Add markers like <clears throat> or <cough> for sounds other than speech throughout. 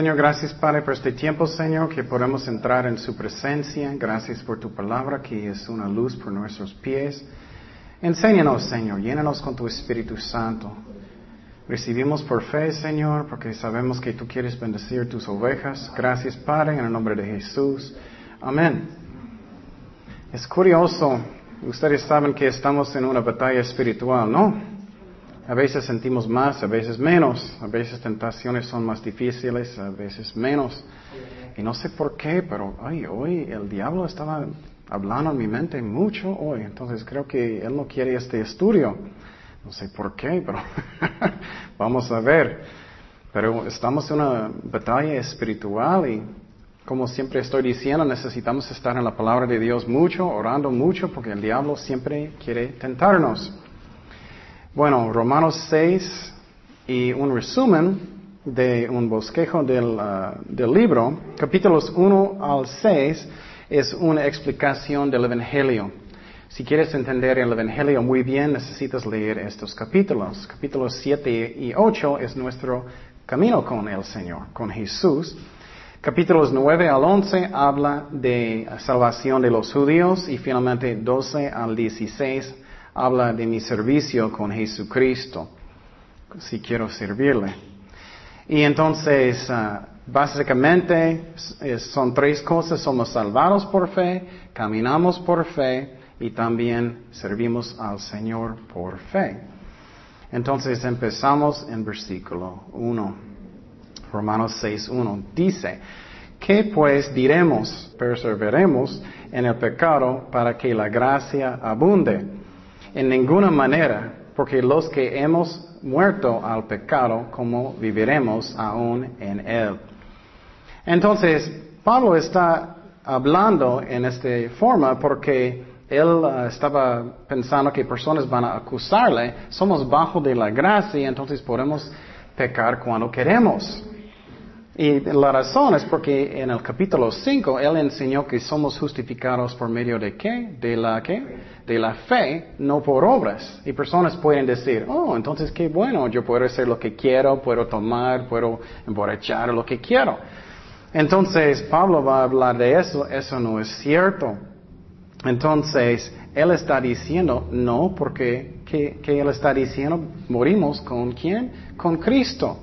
Señor, gracias Padre por este tiempo, Señor, que podemos entrar en su presencia. Gracias por tu palabra, que es una luz por nuestros pies. Enséñanos, Señor, llénanos con tu Espíritu Santo. Recibimos por fe, Señor, porque sabemos que tú quieres bendecir tus ovejas. Gracias, Padre, en el nombre de Jesús. Amén. Es curioso, ustedes saben que estamos en una batalla espiritual, ¿no? A veces sentimos más, a veces menos, a veces tentaciones son más difíciles, a veces menos. Y no sé por qué, pero ay, hoy el diablo estaba hablando en mi mente mucho hoy, entonces creo que él no quiere este estudio. No sé por qué, pero <laughs> vamos a ver. Pero estamos en una batalla espiritual y como siempre estoy diciendo, necesitamos estar en la palabra de Dios mucho, orando mucho, porque el diablo siempre quiere tentarnos. Bueno, Romanos 6 y un resumen de un bosquejo del, uh, del, libro, capítulos 1 al 6, es una explicación del Evangelio. Si quieres entender el Evangelio muy bien, necesitas leer estos capítulos. Capítulos 7 y 8 es nuestro camino con el Señor, con Jesús. Capítulos 9 al 11 habla de salvación de los judíos y finalmente 12 al 16 habla de mi servicio con Jesucristo, si quiero servirle. Y entonces, ah, básicamente, son tres cosas. Somos salvados por fe, caminamos por fe y también servimos al Señor por fe. Entonces empezamos en versículo 1. Romanos 6, 1. Dice, ¿qué pues diremos? Perseveremos en el pecado para que la gracia abunde. En ninguna manera, porque los que hemos muerto al pecado, como viviremos aún en él? Entonces, Pablo está hablando en esta forma porque él uh, estaba pensando que personas van a acusarle, somos bajo de la gracia, entonces podemos pecar cuando queremos. Y la razón es porque en el capítulo 5 él enseñó que somos justificados por medio de qué? De la qué? De la fe, no por obras. Y personas pueden decir, oh, entonces qué bueno, yo puedo hacer lo que quiero, puedo tomar, puedo emborrachar lo que quiero. Entonces Pablo va a hablar de eso, eso no es cierto. Entonces, él está diciendo, no, porque ¿qué, qué él está diciendo? Morimos con quién? Con Cristo.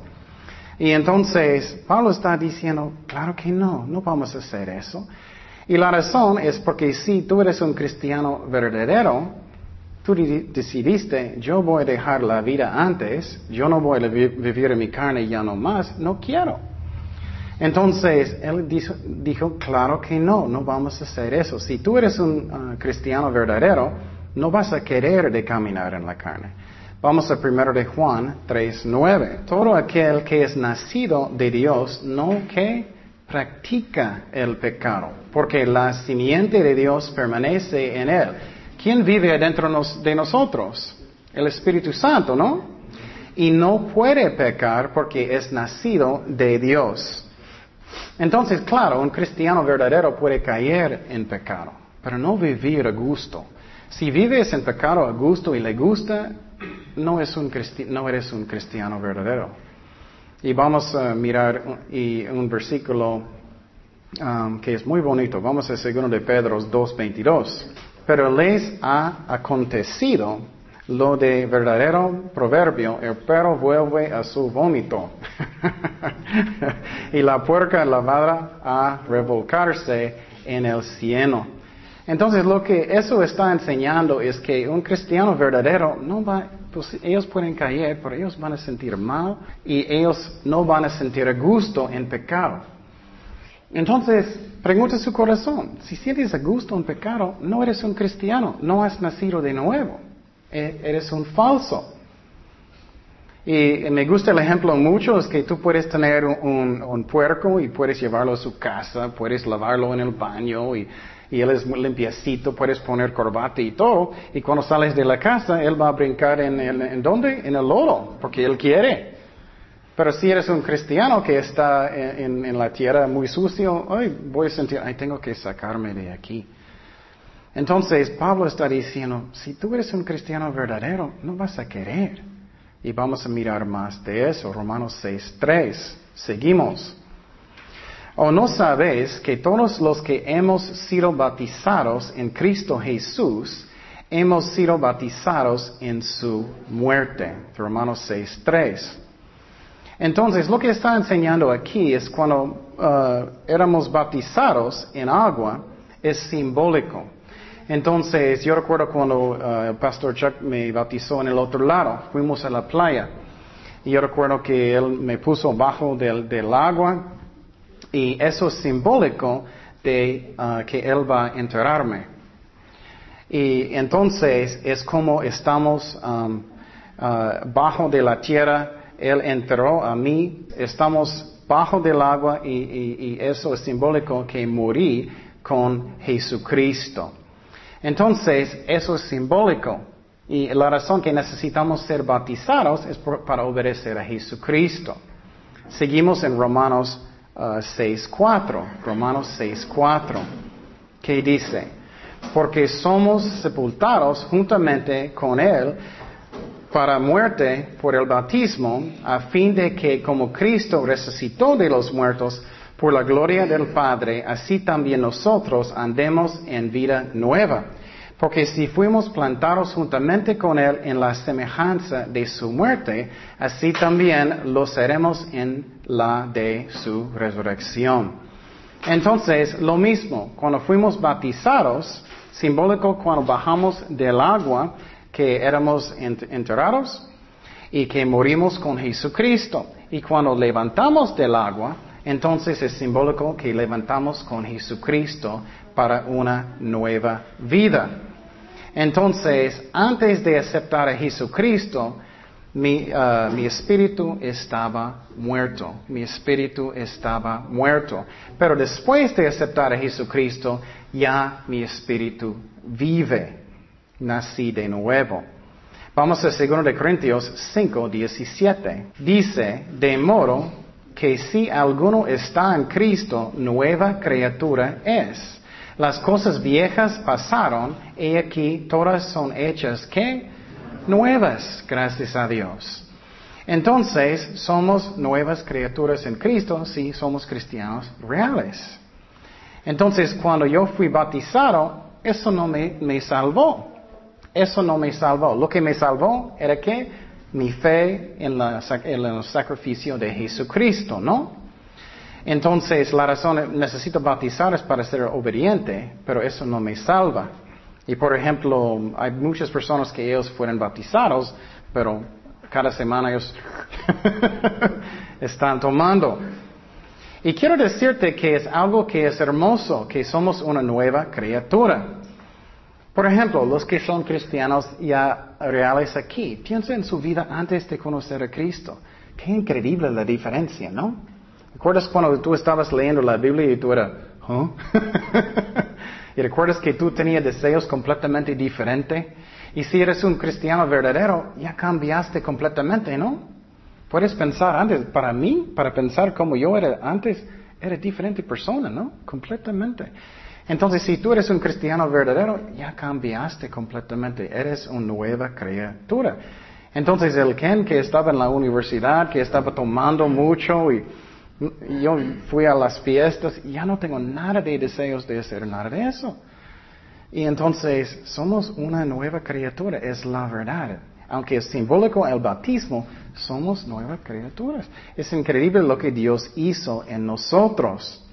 Y entonces Pablo está diciendo, claro que no, no vamos a hacer eso. Y la razón es porque si tú eres un cristiano verdadero, tú decidiste, yo voy a dejar la vida antes, yo no voy a vivir en mi carne ya no más, no quiero. Entonces, él dijo, claro que no, no vamos a hacer eso. Si tú eres un ah, cristiano verdadero, no vas a querer de caminar en la carne. Vamos a primero de Juan 3.9. Todo aquel que es nacido de Dios no que practica el pecado, porque la simiente de Dios permanece en él. ¿Quién vive adentro de nosotros? El Espíritu Santo, ¿no? Y no puede pecar porque es nacido de Dios. Entonces, claro, un cristiano verdadero puede caer en pecado, pero no vivir a gusto. Si vives en pecado a gusto y le gusta, no, es un no eres un cristiano verdadero. Y vamos a mirar un, versículo um, que es muy bonito. Vamos a 2 de Pedro 2.22. Pero les ha acontecido lo de verdadero proverbio, el perro vuelve a su vómito. <laughs> y la puerca lavada a revolcarse en el cieno. Entonces lo que eso está enseñando es que un cristiano verdadero no va, pues ellos pueden caer, pero ellos van a sentir mal y ellos no van a sentir gusto en pecado. Entonces, pregunta su corazón, si sientes gusto en pecado, no eres un cristiano, no has nacido de nuevo, e, eres un falso. Y me gusta el ejemplo mucho, es que tú puedes tener un, un puerco y puedes llevarlo a su casa, puedes lavarlo en el baño y y él es muy limpiecito, puedes poner corbata y todo, y cuando sales de la casa, él va a brincar en, el, en dónde? En el lodo, porque él quiere. Pero si eres un cristiano que está en, en la tierra muy sucio, ay, voy a sentir, ay, tengo que sacarme de aquí. Entonces, Pablo está diciendo, si tú eres un cristiano verdadero, no vas a querer. Y vamos a mirar más de eso, Romanos 6.3. Seguimos. ¿O no sabéis que todos los que hemos sido bautizados en Cristo Jesús, hemos sido bautizados en su muerte? Romanos 6.3. Entonces, lo que está enseñando aquí es cuando uh, éramos bautizados en agua, es simbólico. Entonces, yo recuerdo cuando uh, el pastor Chuck me bautizó en el otro lado, fuimos a la playa. Y yo recuerdo que él me puso bajo del, del agua y eso es simbólico de uh, que Él va a enterrarme. Y entonces es como estamos uh, bajo de la tierra, Él enterró a mí, estamos bajo del agua y, y, eso es simbólico que morí con Jesucristo. Entonces, eso es simbólico. Y la razón que necesitamos ser bautizados es para obedecer a Jesucristo. Seguimos en Romanos 6.4, uh, Romanos 6.4, que dice, porque somos sepultados juntamente con Él para muerte por el bautismo, a fin de que como Cristo resucitó de los muertos por la gloria del Padre, así también nosotros andemos en vida nueva. Porque si fuimos plantados juntamente con Él en la semejanza de su muerte, así también lo seremos en la de su resurrección. Entonces, lo mismo, cuando fuimos bautizados, simbólico cuando bajamos del agua, que éramos enterrados y que morimos con Jesucristo. Y cuando levantamos del agua, entonces es simbólico que levantamos con Jesucristo para una nueva vida. Entonces, antes de aceptar a Jesucristo, mi, uh, mi, espíritu estaba muerto, mi espíritu estaba muerto. Pero después de aceptar a Jesucristo, ya mi espíritu vive, nací de nuevo. Vamos a 2 de Corintios 5, 17. Dice, de modo que si alguno está en Cristo, nueva criatura es. Las cosas viejas pasaron y aquí todas son hechas que nuevas, gracias a Dios. Entonces, somos nuevas criaturas en Cristo si somos cristianos reales. Entonces, cuando yo fui bautizado, eso no me, me salvó. Eso no me salvó. Lo que me salvó era que mi fe en, en el sacrificio de Jesucristo, ¿no? Entonces, la razón, necesito bautizar es para ser obediente, pero eso no me salva. Y por ejemplo, hay muchas personas que ellos fueron bautizados, pero cada semana ellos <laughs> están tomando. Y quiero decirte que es algo que es hermoso, que somos una nueva criatura. Por ejemplo, los que son cristianos ya reales aquí, piensa en su vida antes de conocer a Cristo. Qué increíble la diferencia, ¿no? ¿Recuerdas cuando tú estabas leyendo la Biblia y tú eras, <laughs> y recuerdas que tú tenías deseos completamente diferentes? Y si eres un cristiano verdadero, ya cambiaste completamente, ¿no? Puedes pensar antes, para mí, para pensar como yo era antes, era diferente persona, ¿no? Completamente. Entonces, si tú eres un cristiano verdadero, ya cambiaste completamente, eres una nueva criatura. Entonces, el Ken que estaba en la universidad, que estaba tomando mucho y yo fui a las fiestas y ya no tengo nada de deseos de hacer nada de eso. Y entonces somos una nueva criatura, es la verdad. Aunque es simbólico el bautismo, somos nuevas criaturas. Es increíble lo que Dios hizo en nosotros.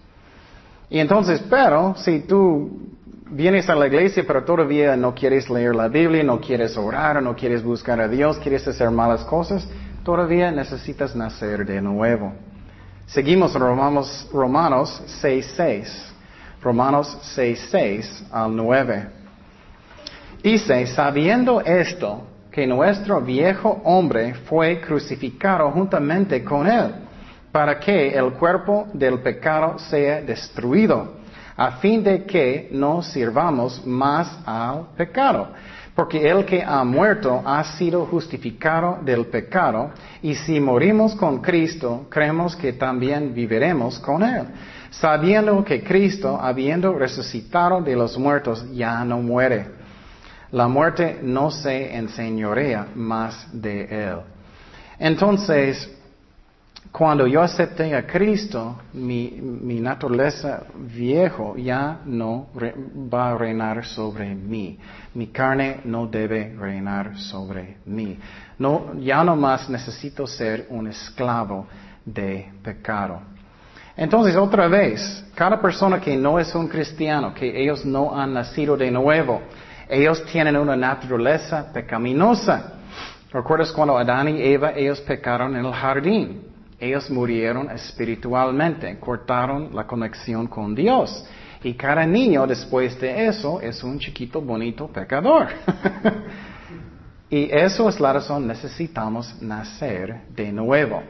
Y entonces, pero si tú vienes a la iglesia pero todavía no quieres leer la Biblia, no quieres orar, no quieres buscar a Dios, quieres hacer malas cosas, todavía necesitas nacer de nuevo. Seguimos Romanos, Romanos 6.6. Romanos 6.6 al 9. Dice, sabiendo esto, que nuestro viejo hombre fue crucificado juntamente con él, para que el cuerpo del pecado sea destruido, a fin de que no sirvamos más al pecado porque el que ha muerto ha sido justificado del pecado, y si morimos con Cristo, creemos que también viviremos con Él, sabiendo que Cristo, habiendo resucitado de los muertos, ya no muere. La muerte no se enseñorea más de Él. Entonces, Cuando yo acepté a Cristo, mi, naturaleza viejo ya no va a reinar sobre mí. Mi carne no debe reinar sobre mí. Ya no más necesito ser un esclavo de pecado. Entonces, otra vez, cada persona que no es un cristiano, que ellos no han nacido de nuevo, ellos tienen una naturaleza pecaminosa. ¿Recuerdas cuando Adán y Eva, ellos pecaron en el jardín? Ellos murieron espiritualmente, cortaron la conexión con Dios. Y cada niño después de eso es un chiquito bonito pecador. <laughs> y eso es la razón, necesitamos nacer de nuevo.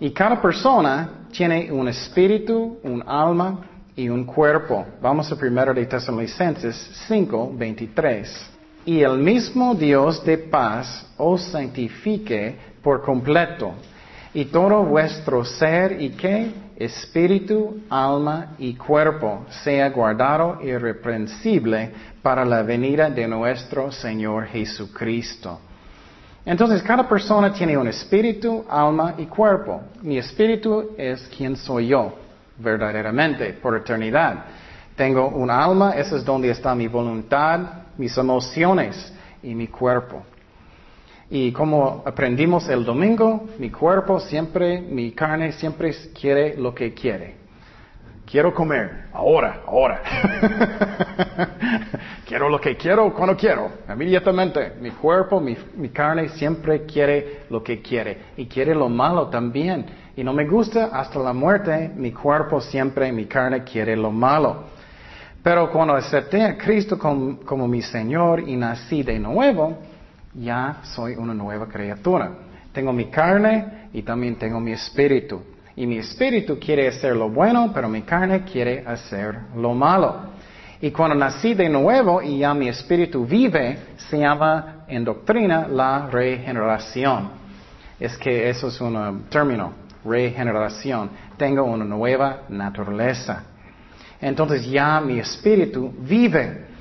Y cada persona tiene un espíritu, un alma y un cuerpo. Vamos a primero de Tesalonicenses 5, 23. Y el mismo Dios de paz os santifique por completo y todo vuestro ser y que espíritu, alma y cuerpo sea guardado irreprensible para la venida de nuestro Señor Jesucristo. Entonces, cada persona tiene un espíritu, alma y cuerpo. Mi espíritu es quien soy yo, verdaderamente, por eternidad. Tengo un alma, eso es donde está mi voluntad, mis emociones y mi cuerpo. Y como aprendimos el domingo, mi cuerpo siempre, mi carne siempre quiere lo que quiere. Quiero comer, ahora, ahora. <laughs> quiero lo que quiero cuando quiero, inmediatamente. Mi cuerpo, mi, mi, carne siempre quiere lo que quiere. Y quiere lo malo también. Y no me gusta hasta la muerte, mi cuerpo siempre, mi carne quiere lo malo. Pero cuando acepté a Cristo como, como mi Señor y nací de nuevo, ya soy una nueva criatura. Tengo mi carne y también tengo mi espíritu. Y mi espíritu quiere hacer lo bueno, pero mi carne quiere hacer lo malo. Y cuando nací de nuevo y ya mi espíritu vive, se llama en doctrina la regeneración. Es que eso es un término, regeneración. Tengo una nueva naturaleza. Entonces ya mi espíritu vive.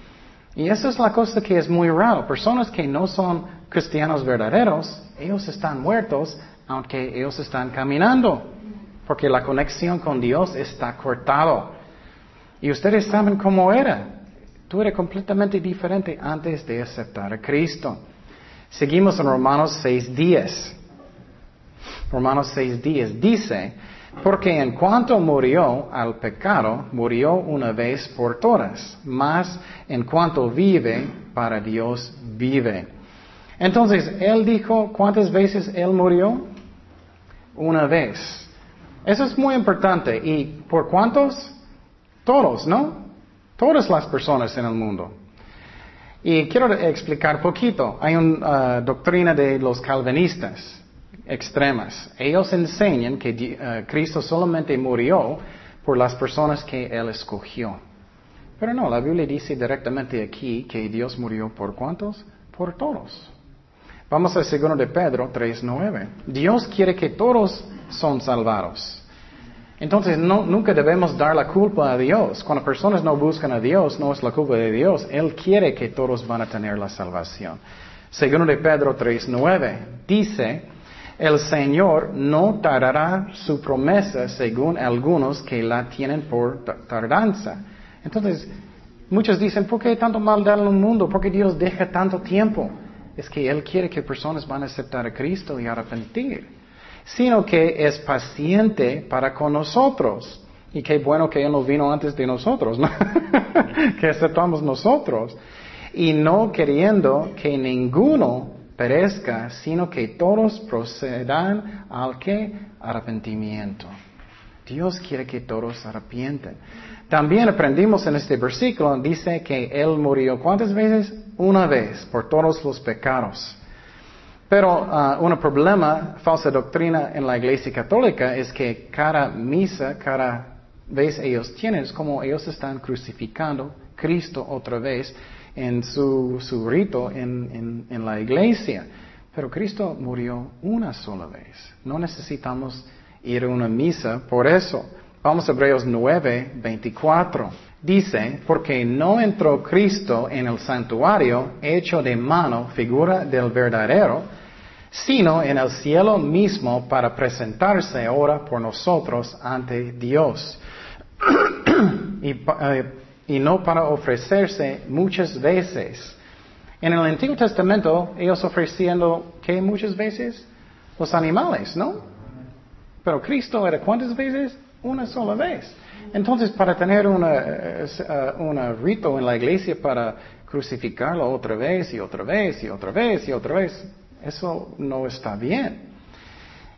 Y esa es la cosa que es muy raro. Personas que no son cristianos verdaderos, ellos están muertos aunque ellos están caminando. Porque la conexión con Dios está cortado. Y ustedes saben cómo era. Tú eres completamente diferente antes de aceptar a Cristo. Seguimos en Romanos 6.10. Romanos 6.10 dice, porque en cuanto murió al pecado, murió una vez por todas, mas en cuanto vive, para Dios vive. Entonces, Él dijo, ¿cuántas veces Él murió? Una vez. Eso es muy importante. ¿Y por cuántos? Todos, ¿no? Todas las personas en el mundo. Y quiero explicar poquito. Hay una uh, doctrina de los calvinistas extremas. Ellos enseñan que uh, Cristo solamente murió por las personas que Él escogió. Pero no, la Biblia dice directamente aquí que Dios murió por cuántos? Por todos. Vamos al segundo de Pedro 3.9. Dios quiere que todos son salvados. Entonces no, nunca debemos dar la culpa a Dios. Cuando personas no buscan a Dios, no es la culpa de Dios. Él quiere que todos van a tener la salvación. Segundo de Pedro 3.9 dice, el Señor no tardará su promesa según algunos que la tienen por tardanza. Entonces, muchos dicen, ¿por qué tanto maldad en el mundo? ¿Por qué Dios deja tanto tiempo? Es que Él quiere que personas van a aceptar a Cristo y arrepentir. Sino que es paciente para con nosotros. Y qué bueno que Él no vino antes de nosotros, ¿no? <laughs> que aceptamos nosotros. Y no queriendo que ninguno perezca, sino que todos procedan al que arrepentimiento. Dios quiere que todos arrepienten. También aprendimos en este versículo, dice que Él murió cuántas veces? Una vez por todos los pecados. Pero uh, un problema, falsa doctrina en la iglesia católica es que cada misa, cada vez ellos tienen, es como ellos están crucificando Cristo otra vez en su, su rito en, en, la iglesia. Pero Cristo murió una sola vez. No necesitamos ir a una misa por eso. Vamos a Hebreos 9, 24. Dice, porque no entró Cristo en el santuario hecho de mano, figura del verdadero, sino en el cielo mismo para presentarse ahora por nosotros ante Dios. <clears throat> Eh, y, no para ofrecerse muchas veces. En el Antiguo Testamento ellos ofreciendo, ¿qué muchas veces? Los animales, ¿no? Pero Cristo era cuántas veces? Una sola vez. Entonces, para tener un eh, eh, rito en la iglesia para crucificarlo otra vez y otra vez y otra vez y otra vez, eso no está bien.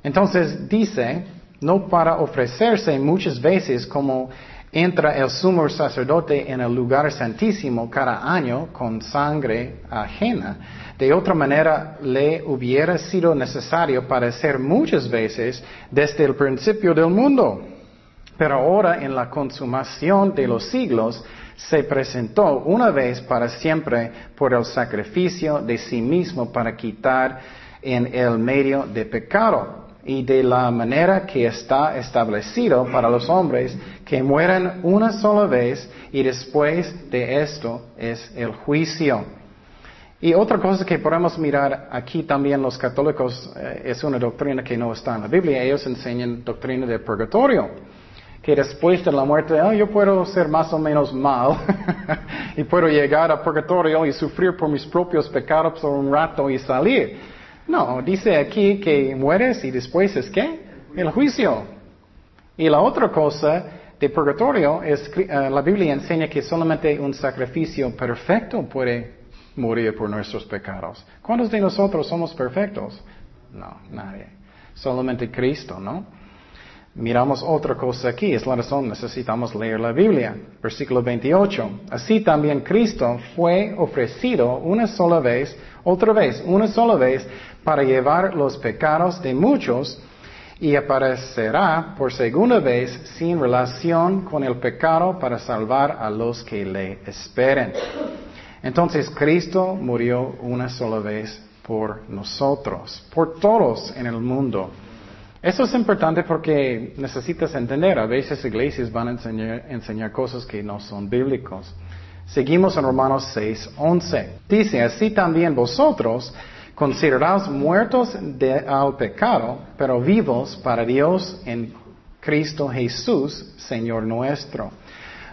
Entonces dice, no para ofrecerse muchas veces como entra el sumo sacerdote en el lugar santísimo cada año con sangre ajena. De otra manera, le hubiera sido necesario padecer muchas veces desde el principio del mundo. Pero ahora, en la consumación de los siglos, se presentó una vez para siempre por el sacrificio de sí mismo para quitar en el medio de pecado y de la manera que está establecido para los hombres que mueran una sola vez y después de esto es el juicio. Y otra cosa que podemos mirar aquí también los católicos eh, es una doctrina que no está en la Biblia. Ellos enseñan doctrina del purgatorio que después de la muerte, ah, yo puedo ser más o menos mal <laughs> y puedo llegar a purgatorio y sufrir por mis propios pecados por un rato y salir. No, dice aquí que mueres y después es qué? El juicio. Y la otra cosa de purgatorio es, eh, la Biblia enseña que solamente un sacrificio perfecto puede morir por nuestros pecados. ¿Cuántos de nosotros somos perfectos? No, nadie. Solamente Cristo, ¿no? Miramos otra cosa aquí, es la razón, necesitamos leer la Biblia. Versículo 28. Así también Cristo fue ofrecido una sola vez, otra vez, una sola vez, para llevar los pecados de muchos y aparecerá por segunda vez sin relación con el pecado para salvar a los que le esperen. Entonces Cristo murió una sola vez por nosotros, por todos en el mundo. Eso es importante porque necesitas entender, a veces iglesias van a enseñar, cosas que no son bíblicos. Seguimos en Romanos 6, 11. Dice, así también vosotros consideraos muertos al pecado, pero vivos para Dios en Cristo Jesús, Señor nuestro.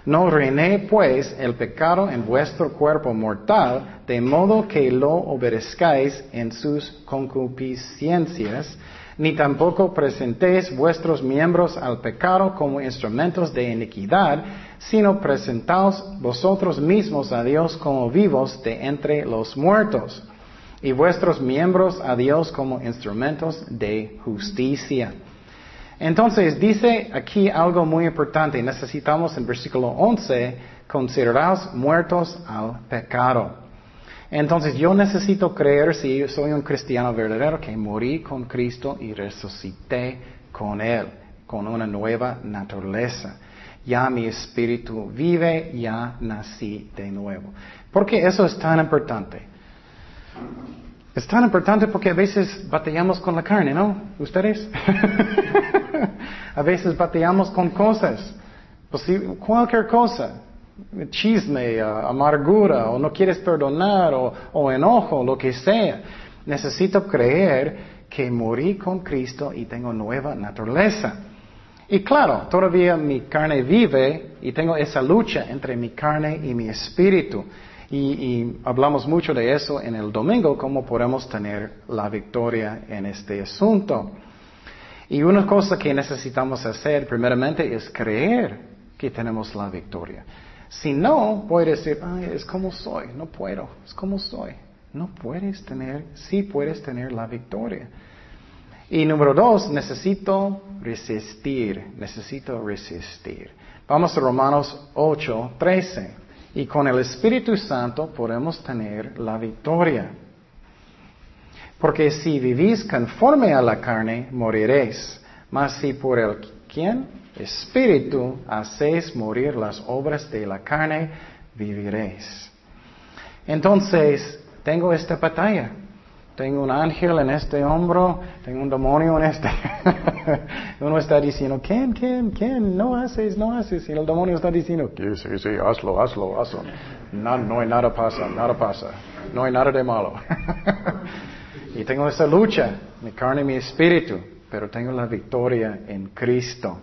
No reiné pues el pecado en vuestro cuerpo mortal, de modo que lo obedezcáis en sus concupiscencias, ni tampoco presentéis vuestros miembros al pecado como instrumentos de iniquidad, sino presentaos vosotros mismos a Dios como vivos de entre los muertos, y vuestros miembros a Dios como instrumentos de justicia. Entonces dice aquí algo muy importante. Necesitamos en versículo 11, consideraos muertos al pecado. Entonces yo necesito creer si soy un cristiano verdadero que morí con Cristo y resucité con Él, con una nueva naturaleza. Ya mi espíritu vive, ya nací de nuevo. ¿Por qué eso es tan importante? Es tan importante porque a veces batallamos con la carne, ¿no? ¿Ustedes? <laughs> a veces batallamos con cosas, cualquier cosa chisme, amargura, o no quieres perdonar, o, enojo, lo que sea. Necesito creer que morí con Cristo y tengo nueva naturaleza. Y claro, todavía mi carne vive y tengo esa lucha entre mi carne y mi espíritu. Y, y, hablamos mucho de eso en el domingo, cómo podemos tener la victoria en este asunto. Y una cosa que necesitamos hacer primeramente es creer que tenemos la victoria. Si no, puedes decir, Ay, es como soy, no puedo, es como soy. No puedes tener, sí puedes tener la victoria. Y número dos, necesito resistir, necesito resistir. Vamos a Romanos 8, 13. Y con el Espíritu Santo podemos tener la victoria. Porque si vivís conforme a la carne, moriréis. Mas si por el ¿quién? Espíritu hacéis morir las obras de la carne, viviréis. Entonces, tengo esta batalla. Tengo un ángel en este hombro, tengo un demonio en este. <laughs> Uno está diciendo, ¿quién, quién, quién? No haces, no haces. Y el demonio está diciendo, sí, sí, sí, hazlo, hazlo, hazlo. No, no hay nada pasa, nada pasa. No hay nada de malo. <laughs> Y tengo esa lucha, mi carne y mi espíritu, pero tengo la victoria en Cristo.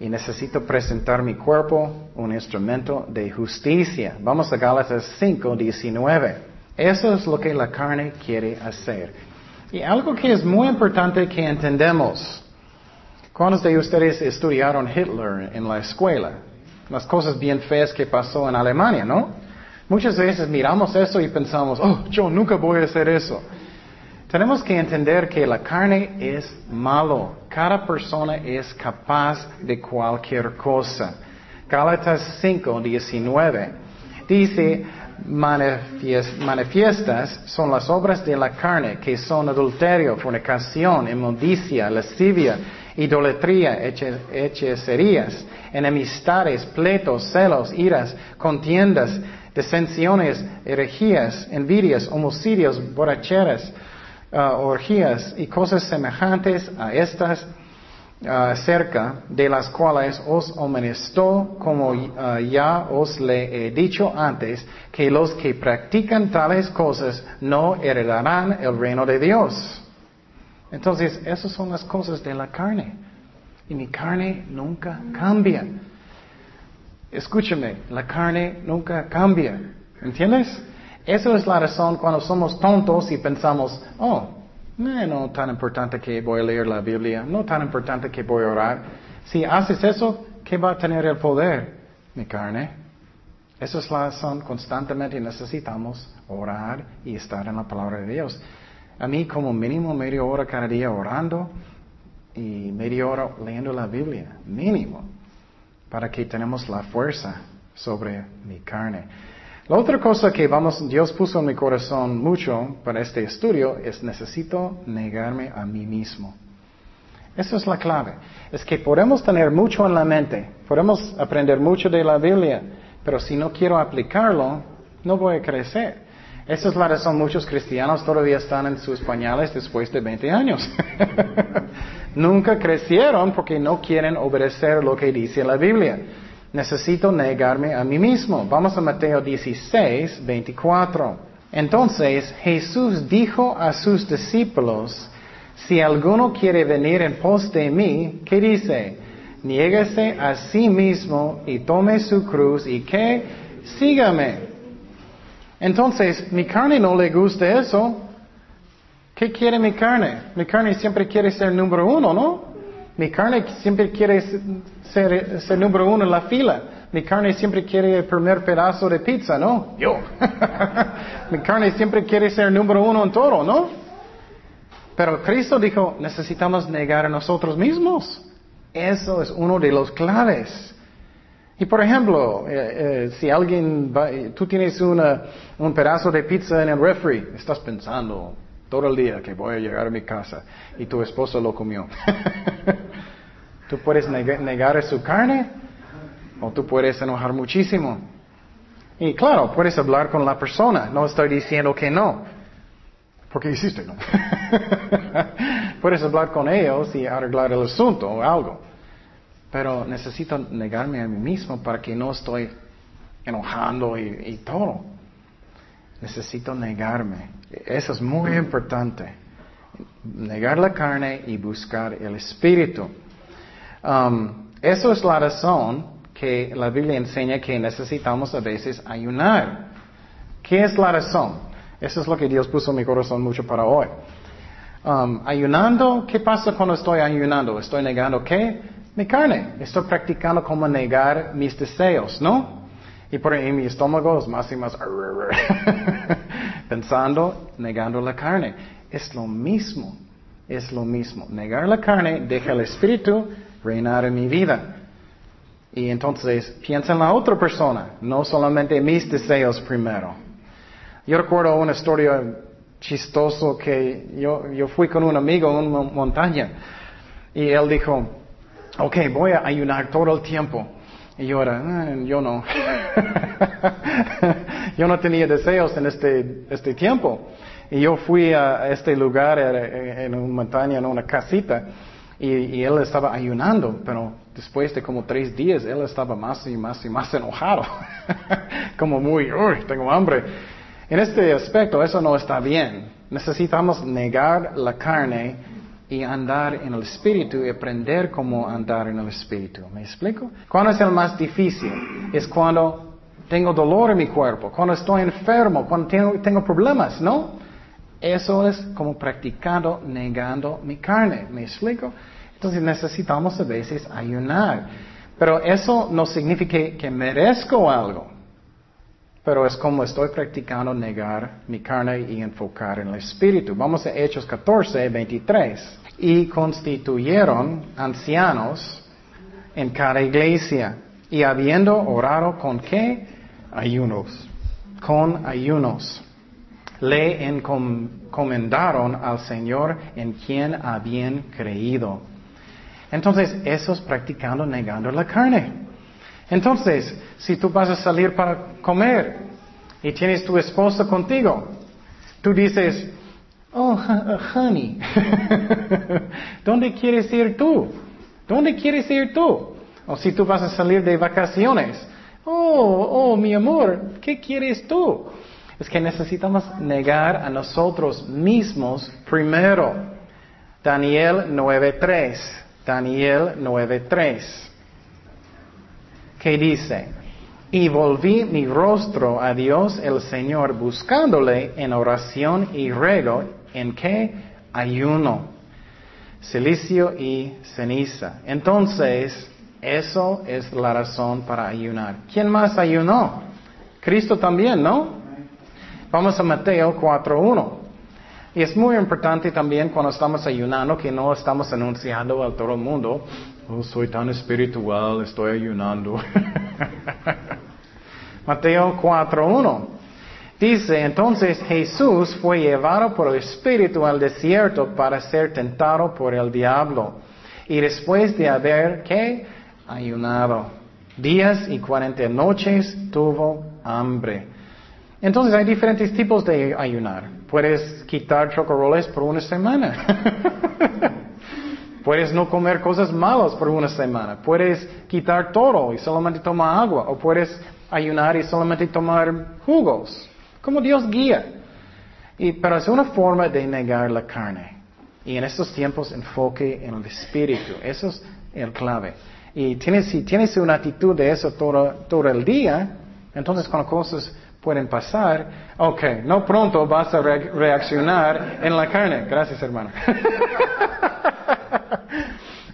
Y necesito presentar mi cuerpo un instrumento de justicia. Vamos a Gálatas 5, 19. Eso es lo que la carne quiere hacer. Y algo que es muy importante que entendemos. ¿Cuántos de ustedes estudiaron Hitler en la escuela? Las cosas bien feas que pasó en Alemania, ¿no? Muchas veces miramos eso y pensamos, oh, yo nunca voy a hacer eso. Tenemos que entender que la carne es malo. Cada persona es capaz de cualquier cosa. Gálatas 5, 19 dice, manifiestas son las obras de la carne, que son adulterio, fornicación, inmundicia, lascivia, idolatría, hechicerías, enemistades, pleitos, celos, iras, contiendas, disensiones, herejías, envidias, homicidios, borracheras, uh, orgías y cosas semejantes a estas uh, cerca de las cuales os amonestó, como uh, ya os le he dicho antes, que los que practican tales cosas no heredarán el reino de Dios. Entonces, esas son las cosas de la carne. Y mi carne nunca cambia. Escúchame, la carne nunca cambia. ¿Entiendes? Esa es la razón cuando somos tontos y pensamos, oh, no, no tan importante que voy a leer la Biblia, no tan importante que voy a orar. Si haces eso, ¿qué va a tener el poder? Mi carne. Esa es la razón, constantemente necesitamos orar y estar en la palabra de Dios. A mí como mínimo media hora cada día orando y media hora leyendo la Biblia, mínimo, para que tenemos la fuerza sobre mi carne. La otra cosa que vamos, Dios puso en mi corazón mucho para este estudio es necesito negarme a mí mismo. Esa es la clave. Es que podemos tener mucho en la mente, podemos aprender mucho de la Biblia, pero si no quiero aplicarlo, no voy a crecer. Esa es la razón muchos cristianos todavía están en sus pañales después de 20 años. <laughs> Nunca crecieron porque no quieren obedecer lo que dice la Biblia. Necesito negarme a mí mismo. Vamos a Mateo 16, 24. Entonces Jesús dijo a sus discípulos, si alguno quiere venir en pos de mí, ¿qué dice? Niégase a sí mismo y tome su cruz y que sígame. Entonces, mi carne no le gusta eso. ¿Qué quiere mi carne? Mi carne siempre quiere ser número uno, ¿no? Mi carne siempre quiere ser, número uno en la fila. Mi carne siempre quiere el primer pedazo de pizza, ¿no? Yo. <laughs> Mi carne siempre quiere ser número uno en todo, ¿no? Pero Cristo dijo, necesitamos negar a nosotros mismos. Eso es uno de los claves. Y por ejemplo, eh, eh, si alguien, va, tú tienes una, un pedazo de pizza en el refri, estás pensando todo el día que voy a llegar a mi casa y tu esposo lo comió. <laughs> Tú puedes negar, su carne o tú puedes enojar muchísimo. Y claro, puedes hablar con la persona, no estoy diciendo que no. Porque hiciste, ¿no? <laughs> puedes hablar con ellos y arreglar el asunto o algo. Pero necesito negarme a mí mismo para que no estoy enojando y todo. Necesito negarme. Eso es muy importante. Negar la carne y buscar el espíritu. Um, eso es la razón que la Biblia enseña que necesitamos a veces ayunar. ¿Qué es la razón? Eso es lo que Dios puso en mi corazón mucho para hoy. Um, ayunando, ¿qué pasa cuando estoy ayunando? ¿Estoy negando qué? Mi carne. Estoy practicando como negar mis deseos, ¿no? Y por ahí mi estómago es más y más <laughs> pensando, negando la carne. Es lo mismo, es lo mismo. Negar la carne deja el espíritu reinar en mi vida. Y entonces piensa en la otra persona, no solamente mis deseos primero. Yo recuerdo una historia chistoso que yo, yo fui con un amigo en una montaña y él dijo, ok, voy a ayunar todo el tiempo. Y yo era, ah, yo no. <laughs> yo no tenía deseos en este, este tiempo. Y yo fui a este lugar en una montaña, en una casita, y, él estaba ayunando, pero después de como tres días él estaba más y más y más enojado, <laughs> como muy, uy, tengo hambre. En este aspecto eso no está bien, Necesitamos negar la carne y andar en el espíritu y aprender cómo andar en el espíritu. ¿Me explico? ¿Cuándo es el más difícil? Es cuando tengo dolor en mi cuerpo, cuando estoy enfermo, cuando tengo, tengo problemas, ¿no? Eso es como practicando, negando mi carne. ¿Me explico? Entonces necesitamos a veces ayunar. Pero eso no significa que merezco algo pero es como estoy practicando negar mi carne y enfocar en el espíritu. Vamos a Hechos 14, 23. Y constituyeron ancianos en cada iglesia y habiendo orado con qué? Ayunos. Con ayunos. Le encomendaron al Señor en quien habían creído. Entonces, eso es practicando negando la carne. Entonces, si tú vas a salir para comer y tienes tu esposa contigo, tú dices, oh, honey, <laughs> ¿dónde quieres ir tú? ¿Dónde quieres ir tú? O si tú vas a salir de vacaciones, oh, oh, mi amor, ¿qué quieres tú? Es que necesitamos negar a nosotros mismos primero. Daniel 9.3. Daniel 9.3 que dice, y volví mi rostro a Dios el Señor buscándole en oración y ruego en qué ayuno, silicio y ceniza. Entonces, eso es la razón para ayunar. ¿Quién más ayunó? Cristo también, ¿no? Vamos a Mateo 4.1. Y es muy importante también cuando estamos ayunando que no estamos anunciando a todo el mundo, oh, soy tan espiritual, estoy ayunando. <laughs> Mateo 4.1. Dice, entonces Jesús fue llevado por el Espíritu al desierto para ser tentado por el diablo. Y después de haber, ¿qué? Ayunado. Días y cuarenta noches tuvo hambre. Entonces hay diferentes tipos de ayunar. Puedes quitar chocoroles por una semana. <laughs> puedes no comer cosas malas por una semana. Puedes quitar todo y solamente tomar agua. O puedes ayunar y solamente tomar jugos. Como Dios guía. Y, pero es una forma de negar la carne. Y en estos tiempos enfoque en el espíritu. Eso es el clave. Y tienes, si tienes una actitud de eso todo, todo el día, entonces con cosas pueden pasar, ok, no pronto vas a reaccionar en la carne. Gracias, hermano. <laughs>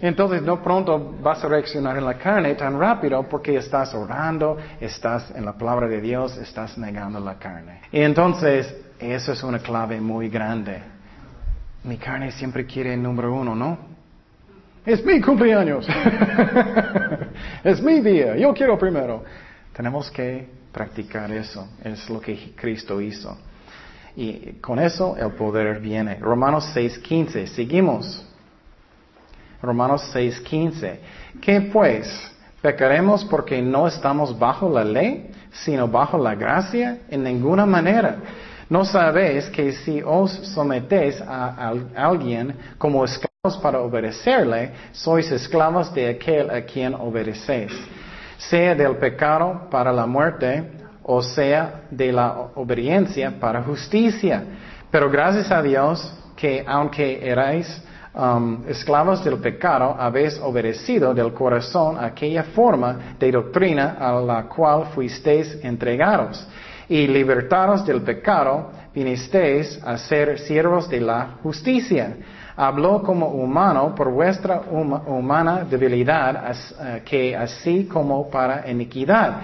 Entonces, no pronto vas a reaccionar en la carne tan rápido porque estás orando, estás en la palabra de Dios, estás negando la carne. Y entonces, eso es una clave muy grande. Mi carne siempre quiere el número uno, ¿no? Es mi cumpleaños. <laughs> es mi día. Yo quiero primero. Tenemos que practicar eso. Es lo que Cristo hizo. Y con eso el poder viene. Romanos 6.15. Seguimos. Romanos 6.15. ¿Qué pues? ¿Pecaremos porque no estamos bajo la ley, sino bajo la gracia? En ninguna manera. ¿No sabéis que si os sometéis a, a alguien como esclavos para obedecerle, sois esclavos de aquel a quien obedecéis? Sea del pecado para la muerte, o sea de la obediencia para justicia. Pero gracias a Dios que aunque erais um, esclavos del pecado, habéis obedecido del corazón aquella forma de doctrina a la cual fuisteis entregados. Y libertados del pecado, vinisteis a ser siervos de la justicia habló como humano por vuestra humana debilidad, eh, que así como para iniquidad.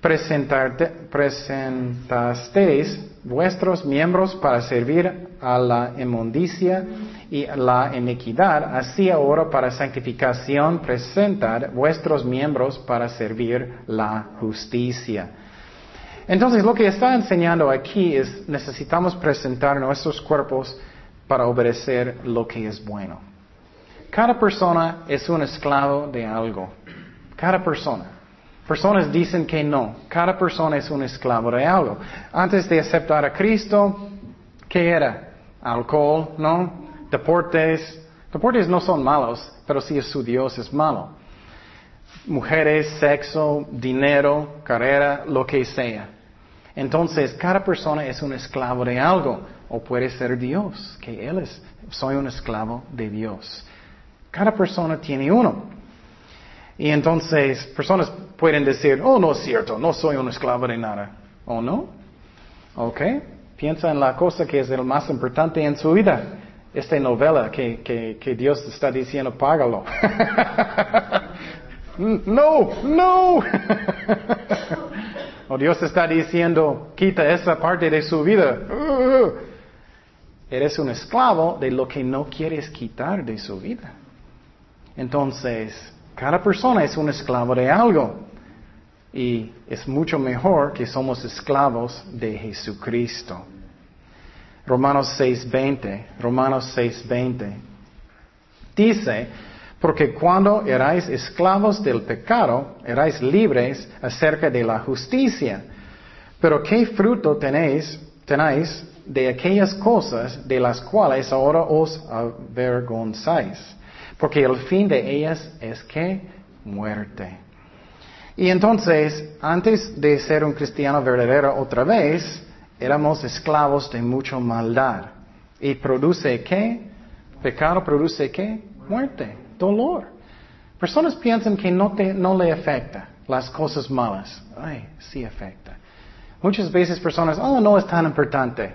presentasteis vuestros miembros para servir a la inmundicia y la iniquidad, así ahora para santificación presentad vuestros miembros para servir la justicia. Entonces lo que está enseñando aquí es necesitamos presentar nuestros cuerpos para obedecer lo que es bueno. Cada persona es un esclavo de algo. Cada persona. Personas dicen que no. Cada persona es un esclavo de algo. Antes de aceptar a Cristo, ¿qué era? Alcohol, ¿no? Deportes. Deportes no son malos, pero si es su Dios es malo. Mujeres, sexo, dinero, carrera, lo que sea. Entonces, cada persona es un esclavo de algo. O puede ser Dios, que Él es, soy un esclavo de Dios. Cada persona tiene uno. Y entonces personas pueden decir, oh, no es cierto, no soy un esclavo de nada. ¿O no? ¿Ok? Piensa en la cosa que es el más importante en su vida. Esta novela que, que, que Dios está diciendo, págalo. <laughs> no, no. <laughs> o Dios está diciendo, quita esa parte de su vida. Eres un esclavo de lo que no quieres quitar de su vida. Entonces, cada persona es un esclavo de algo. Y es mucho mejor que somos esclavos de Jesucristo. Romanos 6:20, Romanos 6:20. Dice, porque cuando erais esclavos del pecado, erais libres acerca de la justicia. Pero ¿qué fruto tenéis, tenéis de aquellas cosas de las cuales ahora os avergonzáis? Porque el fin de ellas es que muerte. Y entonces, antes de ser un cristiano verdadero otra vez, éramos esclavos de mucha maldad. ¿Y produce qué? Pecado produce qué? Muerte, dolor. Personas piensan que no, te, no le afecta las cosas malas. Ay, sí afecta. Muchas veces personas, oh, no es tan importante.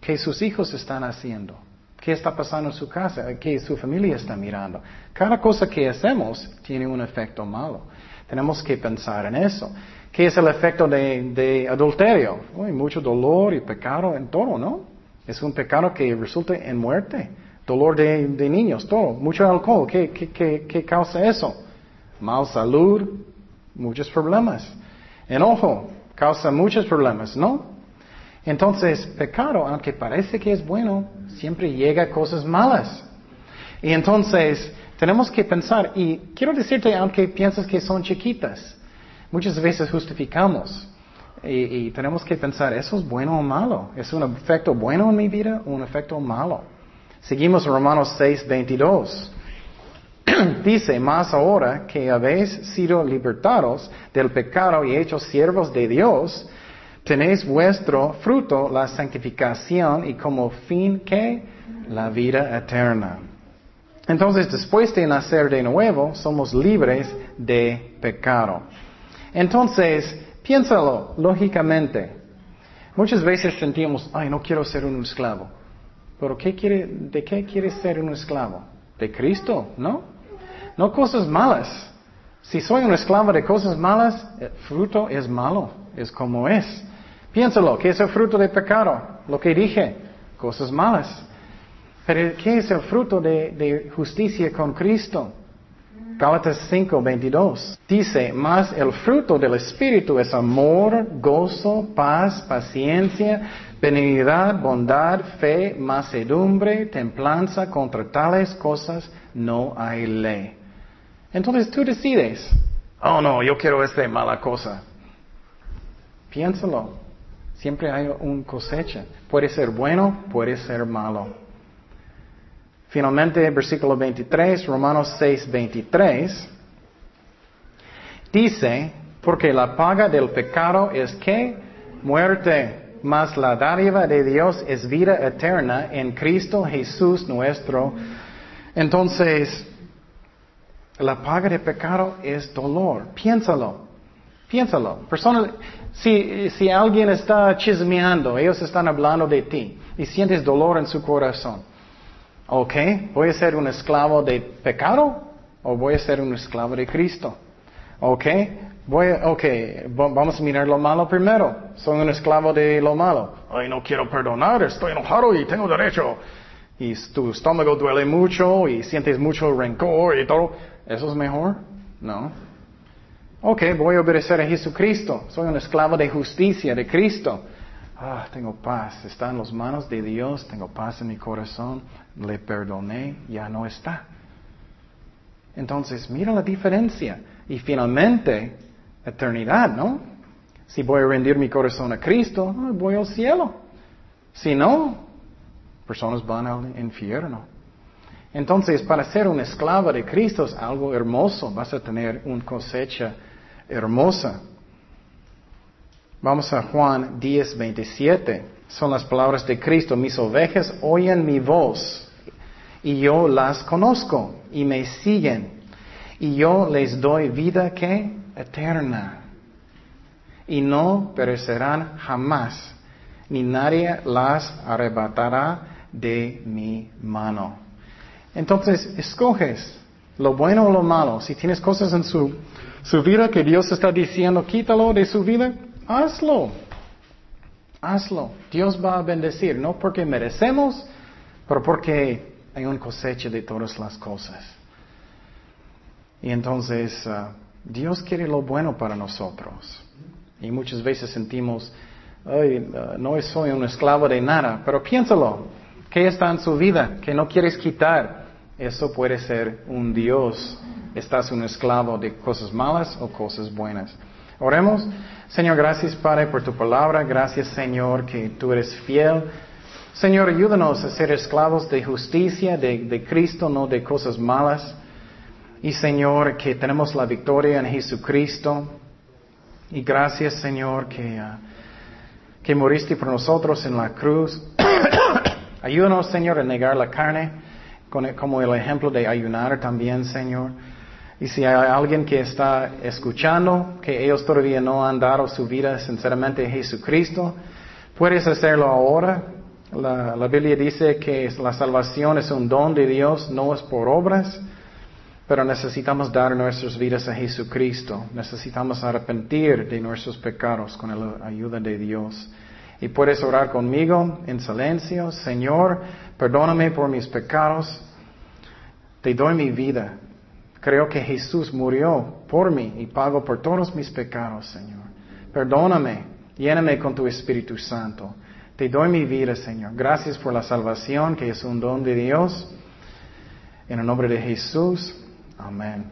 ¿Qué sus hijos están haciendo? ¿Qué está pasando en su casa? ¿Qué su familia está mirando? Cada cosa que hacemos tiene un efecto malo. Tenemos que pensar en eso. ¿Qué es el efecto de, adulterio? Hay mucho dolor y pecado en todo, ¿no? Es un pecado que resulta en muerte. Dolor de, niños, todo. Mucho alcohol. ¿Qué, qué, causa eso? Mal salud, muchos problemas. Enojo causa muchos problemas, ¿no? Entonces, pecado, aunque parece que es bueno, siempre llega a cosas malas. Y entonces, tenemos que pensar, y quiero decirte, aunque piensas que son chiquitas, muchas veces justificamos. Y, tenemos que pensar, ¿eso es bueno o malo? ¿Es un efecto bueno en mi vida o un efecto malo? Seguimos Romanos 6, 22. <clears throat> Dice, más ahora que habéis sido libertados del pecado y hechos siervos de Dios, tenéis vuestro fruto la santificación y como fin que la vida eterna. Entonces, después de nacer de nuevo, somos libres de pecado. Entonces, piénsalo lógicamente. Muchas veces sentimos, ay, no quiero ser un esclavo. Pero ¿qué quiere, ¿de qué quieres ser un esclavo? De Cristo, ¿no? No cosas malas. Si soy un esclavo de cosas malas, el fruto es malo, es como es. Piénsalo, ¿qué es el fruto de pecado? Lo que dije, cosas malas. Pero ¿qué es el fruto de, justicia con Cristo? Gálatas 5, 22. Dice, más el fruto del Espíritu es amor, gozo, paz, paciencia, benignidad, bondad, fe, macedumbre, templanza. Contra tales cosas no hay ley. Entonces tú decides, oh no, yo quiero esta mala cosa. Piénsalo. Siempre hay un cosecha. Puede ser bueno, puede ser malo. Finalmente, versículo 23, Romanos 6, 23, dice, porque la paga del pecado es que muerte, mas la dádiva de Dios es vida eterna en Cristo Jesús nuestro. Entonces, la paga del pecado es dolor. Piénsalo. Piénsalo. Persona, si, si alguien está chismeando, ellos están hablando de ti y sientes dolor en su corazón. Ok, ¿voy a ser un esclavo de pecado o voy a ser un esclavo de Cristo? Ok, voy a, ok, vamos a mirar lo malo primero. Soy un esclavo de lo malo. Ay, no quiero perdonar, estoy enojado y tengo derecho. Y tu estómago duele mucho y sientes mucho rencor y todo. ¿Eso es mejor? No. Ok, voy a obedecer a Jesucristo. Soy un esclavo de justicia, de Cristo. Ah, tengo paz, está en las manos de Dios, tengo paz en mi corazón, le perdoné, ya no está. Entonces, mira la diferencia. Y finalmente, eternidad, ¿no? Si voy a rendir mi corazón a Cristo, voy al cielo. Si no, personas van al infierno. Entonces, para ser un esclavo de Cristo es algo hermoso. Vas a tener una cosecha hermosa. Vamos a Juan 10, 27. Son las palabras de Cristo. Mis ovejas oyen mi voz y yo las conozco y me siguen. Y yo les doy vida que eterna. Y no perecerán jamás, ni nadie las arrebatará de mi mano. Entonces, escoges lo bueno o lo malo. Si tienes cosas en su, su vida que Dios está diciendo, quítalo de su vida, hazlo. Hazlo. Dios va a bendecir, no porque merecemos, pero porque hay un cosecha de todas las cosas. Y entonces, uh, Dios quiere lo bueno para nosotros. Y muchas veces sentimos, Ay, uh, no soy un esclavo de nada, pero piénsalo, ¿qué está en su vida que no quieres quitar? Eso puede ser un Dios. Estás un esclavo de cosas malas o cosas buenas. Oremos. Señor, gracias Padre por tu palabra. Gracias Señor que tú eres fiel. Señor, ayúdanos a ser esclavos de justicia, de, Cristo, no de cosas malas. Y Señor, que tenemos la victoria en Jesucristo. Y gracias Señor que, ah, que moriste por nosotros en la cruz. <coughs> ayúdanos Señor a negar la carne, como el ejemplo de ayunar también Señor. Y si hay alguien que está escuchando, que ellos todavía no han dado su vida sinceramente a Jesucristo, puedes hacerlo ahora. La, Biblia dice que la salvación es un don de Dios, no es por obras, pero necesitamos dar nuestras vidas a Jesucristo. Necesitamos arrepentir de nuestros pecados con la ayuda de Dios. Y puedes orar conmigo en silencio, Señor, perdóname por mis pecados, te doy mi vida. Creo que Jesús murió por mí y pagó por todos mis pecados, Señor. Perdóname, lléname con tu Espíritu Santo. Te doy mi vida, Señor. Gracias por la salvación, que es un don de Dios. En el nombre de Jesús. Amén.